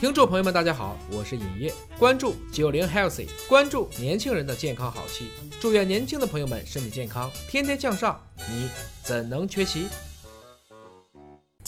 听众朋友们，大家好，我是尹烨，关注九零 healthy，关注年轻人的健康好戏，祝愿年轻的朋友们身体健康，天天向上，你怎能缺席？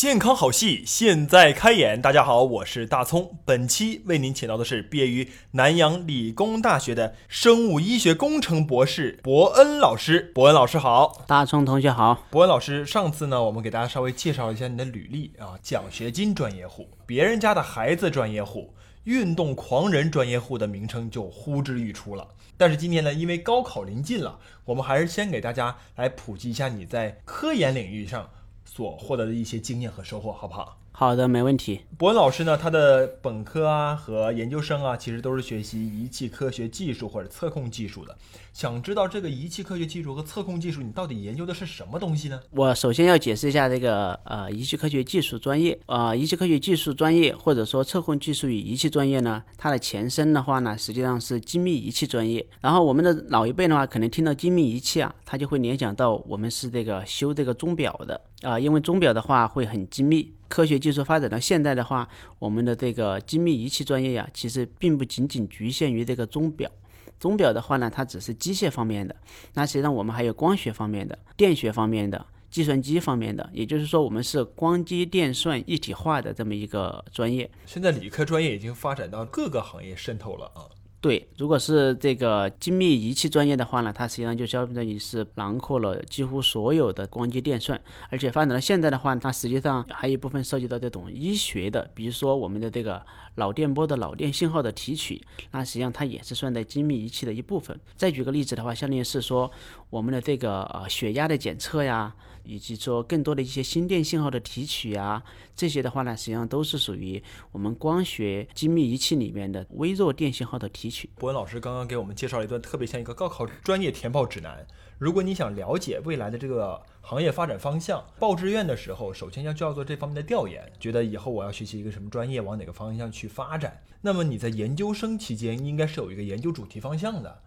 健康好戏现在开演，大家好，我是大葱。本期为您请到的是毕业于南洋理工大学的生物医学工程博士伯恩老师。伯恩老师好，大葱同学好。伯恩老师，上次呢，我们给大家稍微介绍一下你的履历啊，奖学金专业户，别人家的孩子专业户，运动狂人专业户的名称就呼之欲出了。但是今天呢，因为高考临近了，我们还是先给大家来普及一下你在科研领域上。所获得的一些经验和收获，好不好？好的，没问题。博文老师呢，他的本科啊和研究生啊，其实都是学习仪器科学技术或者测控技术的。想知道这个仪器科学技术和测控技术，你到底研究的是什么东西呢？我首先要解释一下这个呃仪器科学技术专业啊，仪器科学技术专业或者说测控技术与仪器专业呢，它的前身的话呢，实际上是精密仪器专业。然后我们的老一辈的话，可能听到精密仪器啊，他就会联想到我们是这个修这个钟表的啊，因为钟表的话会很精密。科学技术发展到现在的话，我们的这个精密仪器专业呀，其实并不仅仅局限于这个钟表。钟表的话呢，它只是机械方面的。那实际上我们还有光学方面的、电学方面的、计算机方面的。也就是说，我们是光机电算一体化的这么一个专业。现在理科专业已经发展到各个行业渗透了啊。对，如果是这个精密仪器专业的话呢，它实际上就相当于是囊括了几乎所有的光机电算，而且发展到现在的话，它实际上还有一部分涉及到这种医学的，比如说我们的这个脑电波的脑电信号的提取，那实际上它也是算在精密仪器的一部分。再举个例子的话，相当于是说我们的这个呃血压的检测呀。以及说更多的一些心电信号的提取啊，这些的话呢，实际上都是属于我们光学精密仪器里面的微弱电信号的提取。博文老师刚刚给我们介绍了一段特别像一个高考专业填报指南。如果你想了解未来的这个行业发展方向，报志愿的时候，首先要就要做这方面的调研，觉得以后我要学习一个什么专业，往哪个方向去发展。那么你在研究生期间应该是有一个研究主题方向的。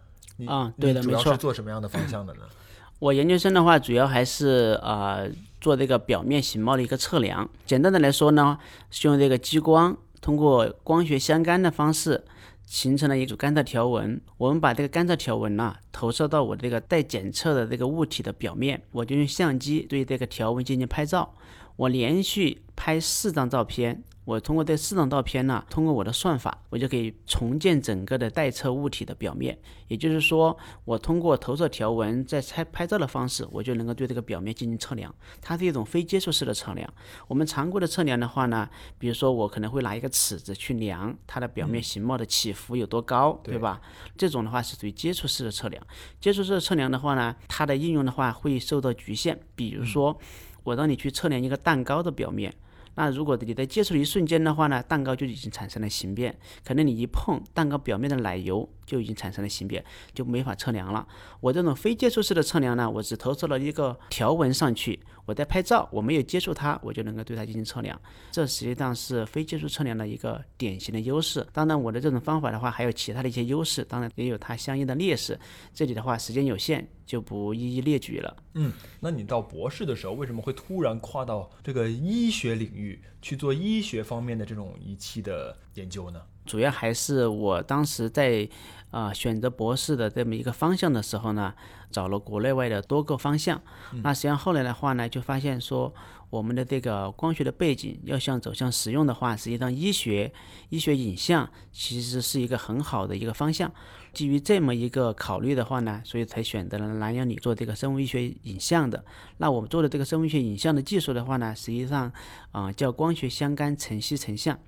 啊，对的，主要是做什么样的方向的呢？我研究生的话，主要还是呃做这个表面形貌的一个测量。简单的来说呢，是用这个激光，通过光学相干的方式，形成了一组干燥条纹。我们把这个干燥条纹呢，投射到我这个待检测的这个物体的表面，我就用相机对这个条纹进行拍照。我连续拍四张照片。我通过这四张照片呢，通过我的算法，我就可以重建整个的待测物体的表面。也就是说，我通过投射条纹再拍拍照的方式，我就能够对这个表面进行测量。它是一种非接触式的测量。我们常规的测量的话呢，比如说我可能会拿一个尺子去量它的表面形貌的起伏有多高，对吧？这种的话是属于接触式的测量。接触式的测量的话呢，它的应用的话会受到局限。比如说，我让你去测量一个蛋糕的表面。那如果你在接触的一瞬间的话呢，蛋糕就已经产生了形变，可能你一碰蛋糕表面的奶油就已经产生了形变，就没法测量了。我这种非接触式的测量呢，我只投射了一个条纹上去，我在拍照，我没有接触它，我就能够对它进行测量。这实际上是非接触测量的一个典型的优势。当然，我的这种方法的话，还有其他的一些优势，当然也有它相应的劣势。这里的话，时间有限。就不一一列举了。嗯，那你到博士的时候，为什么会突然跨到这个医学领域去做医学方面的这种仪器的研究呢？主要还是我当时在啊选择博士的这么一个方向的时候呢，找了国内外的多个方向。那实际上后来的话呢，就发现说我们的这个光学的背景要想走向实用的话，实际上医学、医学影像其实是一个很好的一个方向。基于这么一个考虑的话呢，所以才选择了南阳理做这个生物医学影像的。那我们做的这个生物医学影像的技术的话呢，实际上啊叫光学相干成析成像。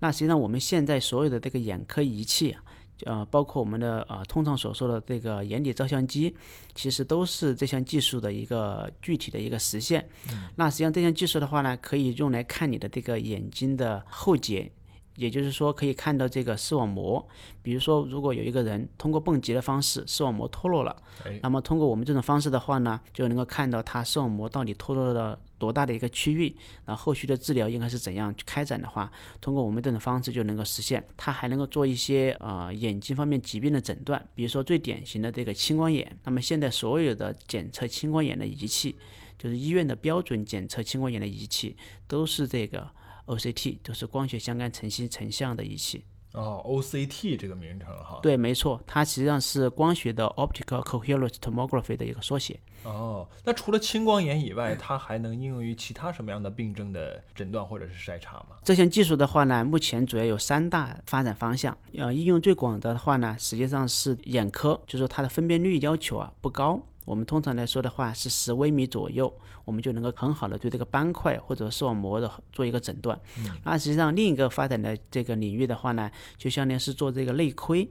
那实际上我们现在所有的这个眼科仪器，呃，包括我们的呃通常所说的这个眼底照相机，其实都是这项技术的一个具体的一个实现。那实际上这项技术的话呢，可以用来看你的这个眼睛的后节。也就是说，可以看到这个视网膜。比如说，如果有一个人通过蹦极的方式，视网膜脱落了，那么通过我们这种方式的话呢，就能够看到他视网膜到底脱落了多大的一个区域，然后后续的治疗应该是怎样去开展的话，通过我们这种方式就能够实现。它还能够做一些呃眼睛方面疾病的诊断，比如说最典型的这个青光眼。那么现在所有的检测青光眼的仪器，就是医院的标准检测青光眼的仪器，都是这个。OCT，就是光学相干成像成像的仪器。哦，OCT 这个名称哈。对，没错，它实际上是光学的 Optical Coherence Tomography 的一个缩写。哦，那除了青光眼以外，它还能应用于其他什么样的病症的诊断或者是筛查吗？这项技术的话呢，目前主要有三大发展方向。呃，应用最广的话呢，实际上是眼科，就是说它的分辨率要求啊不高。我们通常来说的话是十微米左右，我们就能够很好的对这个斑块或者视网膜的做一个诊断。那实际上另一个发展的这个领域的话呢，就相当于是做这个内窥。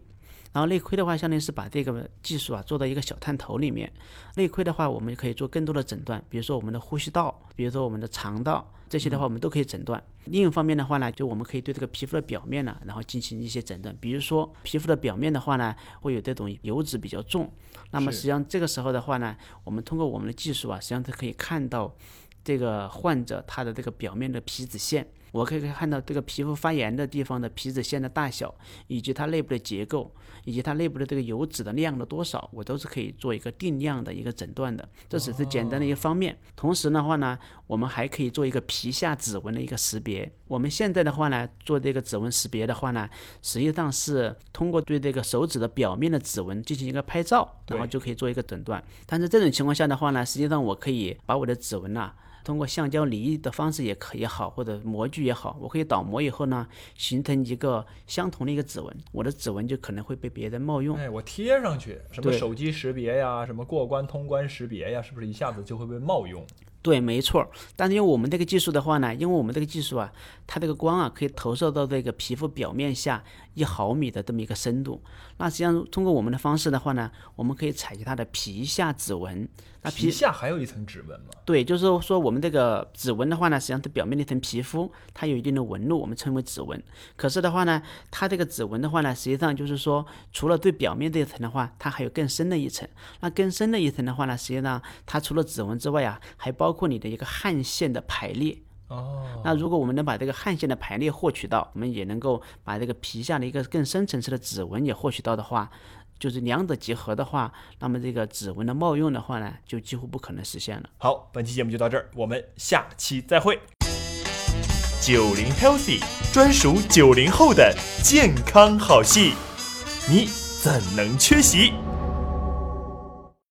然后内窥的话，相当于是把这个技术啊做到一个小探头里面。内窥的话，我们可以做更多的诊断，比如说我们的呼吸道，比如说我们的肠道，这些的话我们都可以诊断。另一方面的话呢，就我们可以对这个皮肤的表面呢，然后进行一些诊断。比如说皮肤的表面的话呢，会有这种油脂比较重，那么实际上这个时候的话呢，我们通过我们的技术啊，实际上它可以看到这个患者他的这个表面的皮脂腺。我可以看到这个皮肤发炎的地方的皮脂腺的大小，以及它内部的结构，以及它内部的这个油脂的量的多少，我都是可以做一个定量的一个诊断的。这只是简单的一个方面。同时的话呢，我们还可以做一个皮下指纹的一个识别。我们现在的话呢，做这个指纹识别的话呢，实际上是通过对这个手指的表面的指纹进行一个拍照，然后就可以做一个诊断。但是这种情况下的话呢，实际上我可以把我的指纹呐。通过橡胶离的方式也可也好，或者模具也好，我可以倒模以后呢，形成一个相同的一个指纹，我的指纹就可能会被别人冒用。哎，我贴上去，什么手机识别呀，什么过关通关识别呀，是不是一下子就会被冒用？对，没错。但是因为我们这个技术的话呢，因为我们这个技术啊，它这个光啊可以投射到这个皮肤表面下一毫米的这么一个深度。那实际上通过我们的方式的话呢，我们可以采集它的皮下指纹。那皮下还有一层指纹吗？对，就是说我们这个指纹的话呢，实际上它表面那层皮肤它有一定的纹路，我们称为指纹。可是的话呢，它这个指纹的话呢，实际上就是说，除了最表面这一层的话，它还有更深的一层。那更深的一层的话呢，实际上它除了指纹之外啊，还包括你的一个汗腺的排列。哦。那如果我们能把这个汗腺的排列获取到，我们也能够把这个皮下的一个更深层次的指纹也获取到的话。就是两者结合的话，那么这个指纹的冒用的话呢，就几乎不可能实现了。好，本期节目就到这儿，我们下期再会。九零 healthy 专属九零后的健康好戏，你怎能缺席？